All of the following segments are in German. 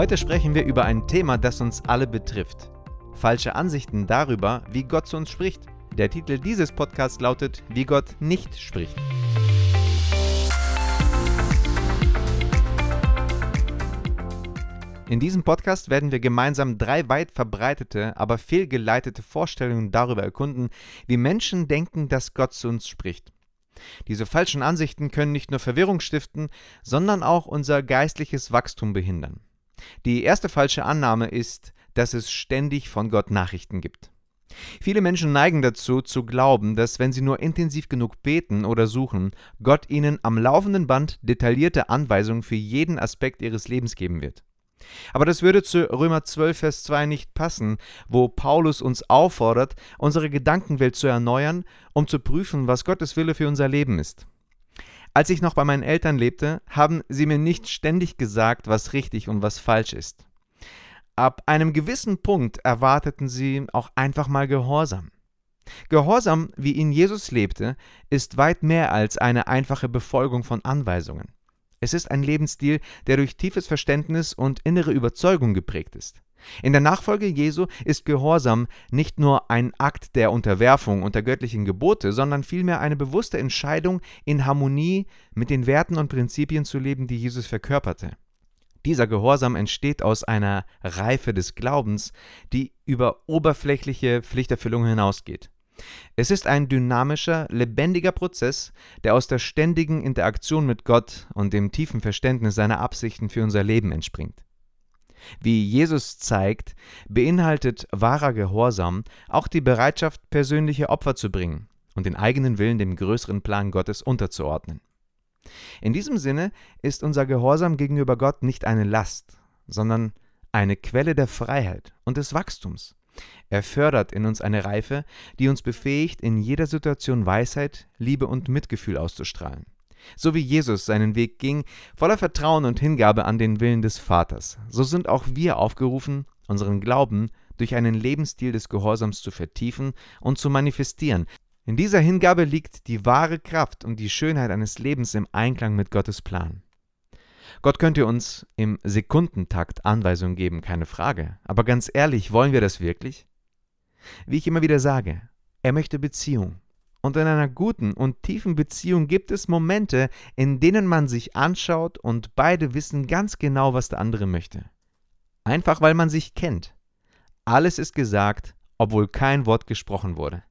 Heute sprechen wir über ein Thema, das uns alle betrifft. Falsche Ansichten darüber, wie Gott zu uns spricht. Der Titel dieses Podcasts lautet Wie Gott nicht spricht. In diesem Podcast werden wir gemeinsam drei weit verbreitete, aber fehlgeleitete Vorstellungen darüber erkunden, wie Menschen denken, dass Gott zu uns spricht. Diese falschen Ansichten können nicht nur Verwirrung stiften, sondern auch unser geistliches Wachstum behindern. Die erste falsche Annahme ist, dass es ständig von Gott Nachrichten gibt. Viele Menschen neigen dazu, zu glauben, dass wenn sie nur intensiv genug beten oder suchen, Gott ihnen am laufenden Band detaillierte Anweisungen für jeden Aspekt ihres Lebens geben wird. Aber das würde zu Römer 12, Vers 2 nicht passen, wo Paulus uns auffordert, unsere Gedankenwelt zu erneuern, um zu prüfen, was Gottes Wille für unser Leben ist. Als ich noch bei meinen Eltern lebte, haben sie mir nicht ständig gesagt, was richtig und was falsch ist. Ab einem gewissen Punkt erwarteten sie auch einfach mal Gehorsam. Gehorsam, wie ihn Jesus lebte, ist weit mehr als eine einfache Befolgung von Anweisungen. Es ist ein Lebensstil, der durch tiefes Verständnis und innere Überzeugung geprägt ist. In der Nachfolge Jesu ist Gehorsam nicht nur ein Akt der Unterwerfung unter göttlichen Gebote, sondern vielmehr eine bewusste Entscheidung, in Harmonie mit den Werten und Prinzipien zu leben, die Jesus verkörperte. Dieser Gehorsam entsteht aus einer Reife des Glaubens, die über oberflächliche Pflichterfüllung hinausgeht. Es ist ein dynamischer, lebendiger Prozess, der aus der ständigen Interaktion mit Gott und dem tiefen Verständnis seiner Absichten für unser Leben entspringt. Wie Jesus zeigt, beinhaltet wahrer Gehorsam auch die Bereitschaft, persönliche Opfer zu bringen und den eigenen Willen dem größeren Plan Gottes unterzuordnen. In diesem Sinne ist unser Gehorsam gegenüber Gott nicht eine Last, sondern eine Quelle der Freiheit und des Wachstums. Er fördert in uns eine Reife, die uns befähigt, in jeder Situation Weisheit, Liebe und Mitgefühl auszustrahlen. So wie Jesus seinen Weg ging, voller Vertrauen und Hingabe an den Willen des Vaters, so sind auch wir aufgerufen, unseren Glauben durch einen Lebensstil des Gehorsams zu vertiefen und zu manifestieren. In dieser Hingabe liegt die wahre Kraft und die Schönheit eines Lebens im Einklang mit Gottes Plan. Gott könnte uns im Sekundentakt Anweisungen geben, keine Frage. Aber ganz ehrlich, wollen wir das wirklich? Wie ich immer wieder sage, er möchte Beziehung. Und in einer guten und tiefen Beziehung gibt es Momente, in denen man sich anschaut und beide wissen ganz genau, was der andere möchte. Einfach weil man sich kennt. Alles ist gesagt, obwohl kein Wort gesprochen wurde.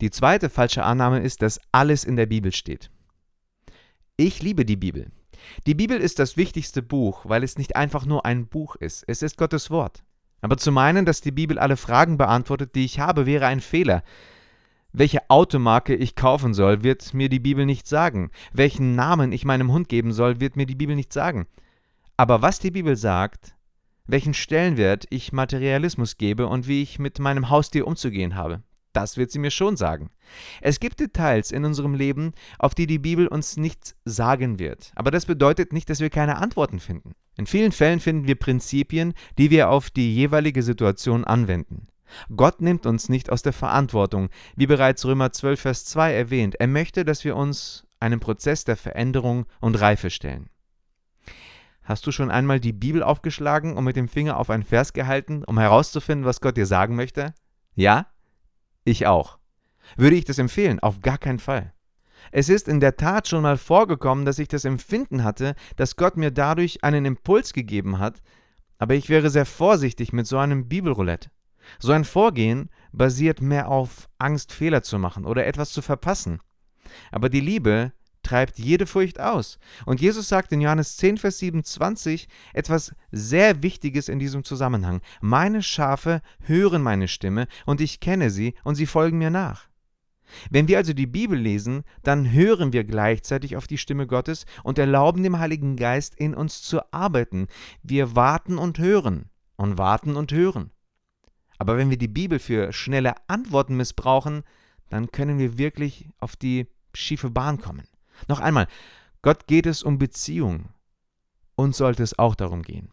Die zweite falsche Annahme ist, dass alles in der Bibel steht. Ich liebe die Bibel. Die Bibel ist das wichtigste Buch, weil es nicht einfach nur ein Buch ist, es ist Gottes Wort. Aber zu meinen, dass die Bibel alle Fragen beantwortet, die ich habe, wäre ein Fehler. Welche Automarke ich kaufen soll, wird mir die Bibel nicht sagen. Welchen Namen ich meinem Hund geben soll, wird mir die Bibel nicht sagen. Aber was die Bibel sagt, welchen Stellenwert ich Materialismus gebe und wie ich mit meinem Haustier umzugehen habe, das wird sie mir schon sagen. Es gibt Details in unserem Leben, auf die die Bibel uns nichts sagen wird. Aber das bedeutet nicht, dass wir keine Antworten finden. In vielen Fällen finden wir Prinzipien, die wir auf die jeweilige Situation anwenden. Gott nimmt uns nicht aus der Verantwortung, wie bereits Römer 12, Vers 2 erwähnt. Er möchte, dass wir uns einem Prozess der Veränderung und Reife stellen. Hast du schon einmal die Bibel aufgeschlagen und mit dem Finger auf einen Vers gehalten, um herauszufinden, was Gott dir sagen möchte? Ja? Ich auch. Würde ich das empfehlen? Auf gar keinen Fall. Es ist in der Tat schon mal vorgekommen, dass ich das Empfinden hatte, dass Gott mir dadurch einen Impuls gegeben hat, aber ich wäre sehr vorsichtig mit so einem Bibelroulette. So ein Vorgehen basiert mehr auf Angst, Fehler zu machen oder etwas zu verpassen. Aber die Liebe treibt jede Furcht aus. Und Jesus sagt in Johannes 10, Vers 27 etwas sehr Wichtiges in diesem Zusammenhang. Meine Schafe hören meine Stimme und ich kenne sie und sie folgen mir nach. Wenn wir also die Bibel lesen, dann hören wir gleichzeitig auf die Stimme Gottes und erlauben dem Heiligen Geist in uns zu arbeiten. Wir warten und hören und warten und hören. Aber wenn wir die Bibel für schnelle Antworten missbrauchen, dann können wir wirklich auf die schiefe Bahn kommen. Noch einmal, Gott geht es um Beziehung. Uns sollte es auch darum gehen.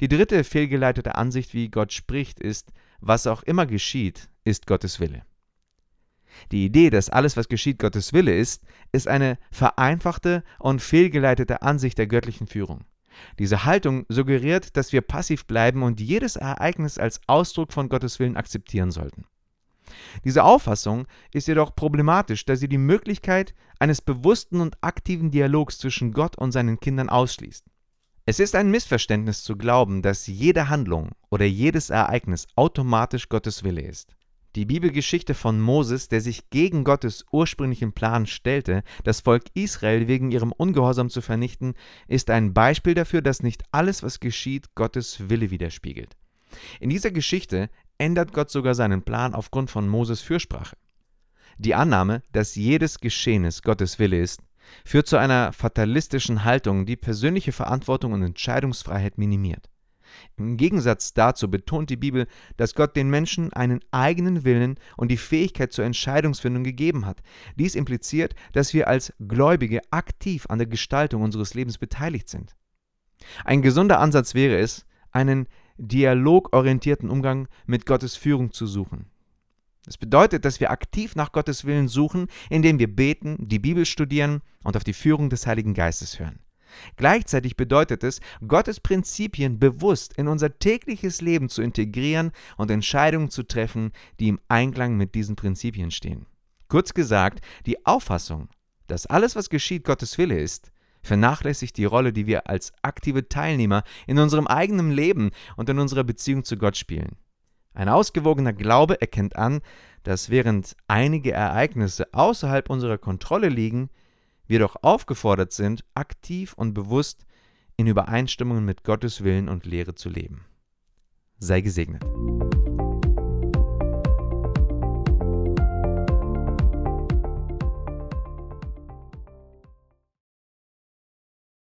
Die dritte fehlgeleitete Ansicht, wie Gott spricht, ist, was auch immer geschieht, ist Gottes Wille. Die Idee, dass alles, was geschieht, Gottes Wille ist, ist eine vereinfachte und fehlgeleitete Ansicht der göttlichen Führung. Diese Haltung suggeriert, dass wir passiv bleiben und jedes Ereignis als Ausdruck von Gottes Willen akzeptieren sollten. Diese Auffassung ist jedoch problematisch, da sie die Möglichkeit eines bewussten und aktiven Dialogs zwischen Gott und seinen Kindern ausschließt. Es ist ein Missverständnis zu glauben, dass jede Handlung oder jedes Ereignis automatisch Gottes Wille ist. Die Bibelgeschichte von Moses, der sich gegen Gottes ursprünglichen Plan stellte, das Volk Israel wegen ihrem Ungehorsam zu vernichten, ist ein Beispiel dafür, dass nicht alles, was geschieht, Gottes Wille widerspiegelt. In dieser Geschichte ändert Gott sogar seinen Plan aufgrund von Moses Fürsprache. Die Annahme, dass jedes Geschehnis Gottes Wille ist, führt zu einer fatalistischen Haltung, die persönliche Verantwortung und Entscheidungsfreiheit minimiert. Im Gegensatz dazu betont die Bibel, dass Gott den Menschen einen eigenen Willen und die Fähigkeit zur Entscheidungsfindung gegeben hat. Dies impliziert, dass wir als Gläubige aktiv an der Gestaltung unseres Lebens beteiligt sind. Ein gesunder Ansatz wäre es, einen dialogorientierten Umgang mit Gottes Führung zu suchen. Das bedeutet, dass wir aktiv nach Gottes Willen suchen, indem wir beten, die Bibel studieren und auf die Führung des Heiligen Geistes hören. Gleichzeitig bedeutet es, Gottes Prinzipien bewusst in unser tägliches Leben zu integrieren und Entscheidungen zu treffen, die im Einklang mit diesen Prinzipien stehen. Kurz gesagt, die Auffassung, dass alles, was geschieht, Gottes Wille ist, vernachlässigt die Rolle, die wir als aktive Teilnehmer in unserem eigenen Leben und in unserer Beziehung zu Gott spielen. Ein ausgewogener Glaube erkennt an, dass während einige Ereignisse außerhalb unserer Kontrolle liegen, wir doch aufgefordert sind, aktiv und bewusst in Übereinstimmung mit Gottes Willen und Lehre zu leben. Sei gesegnet.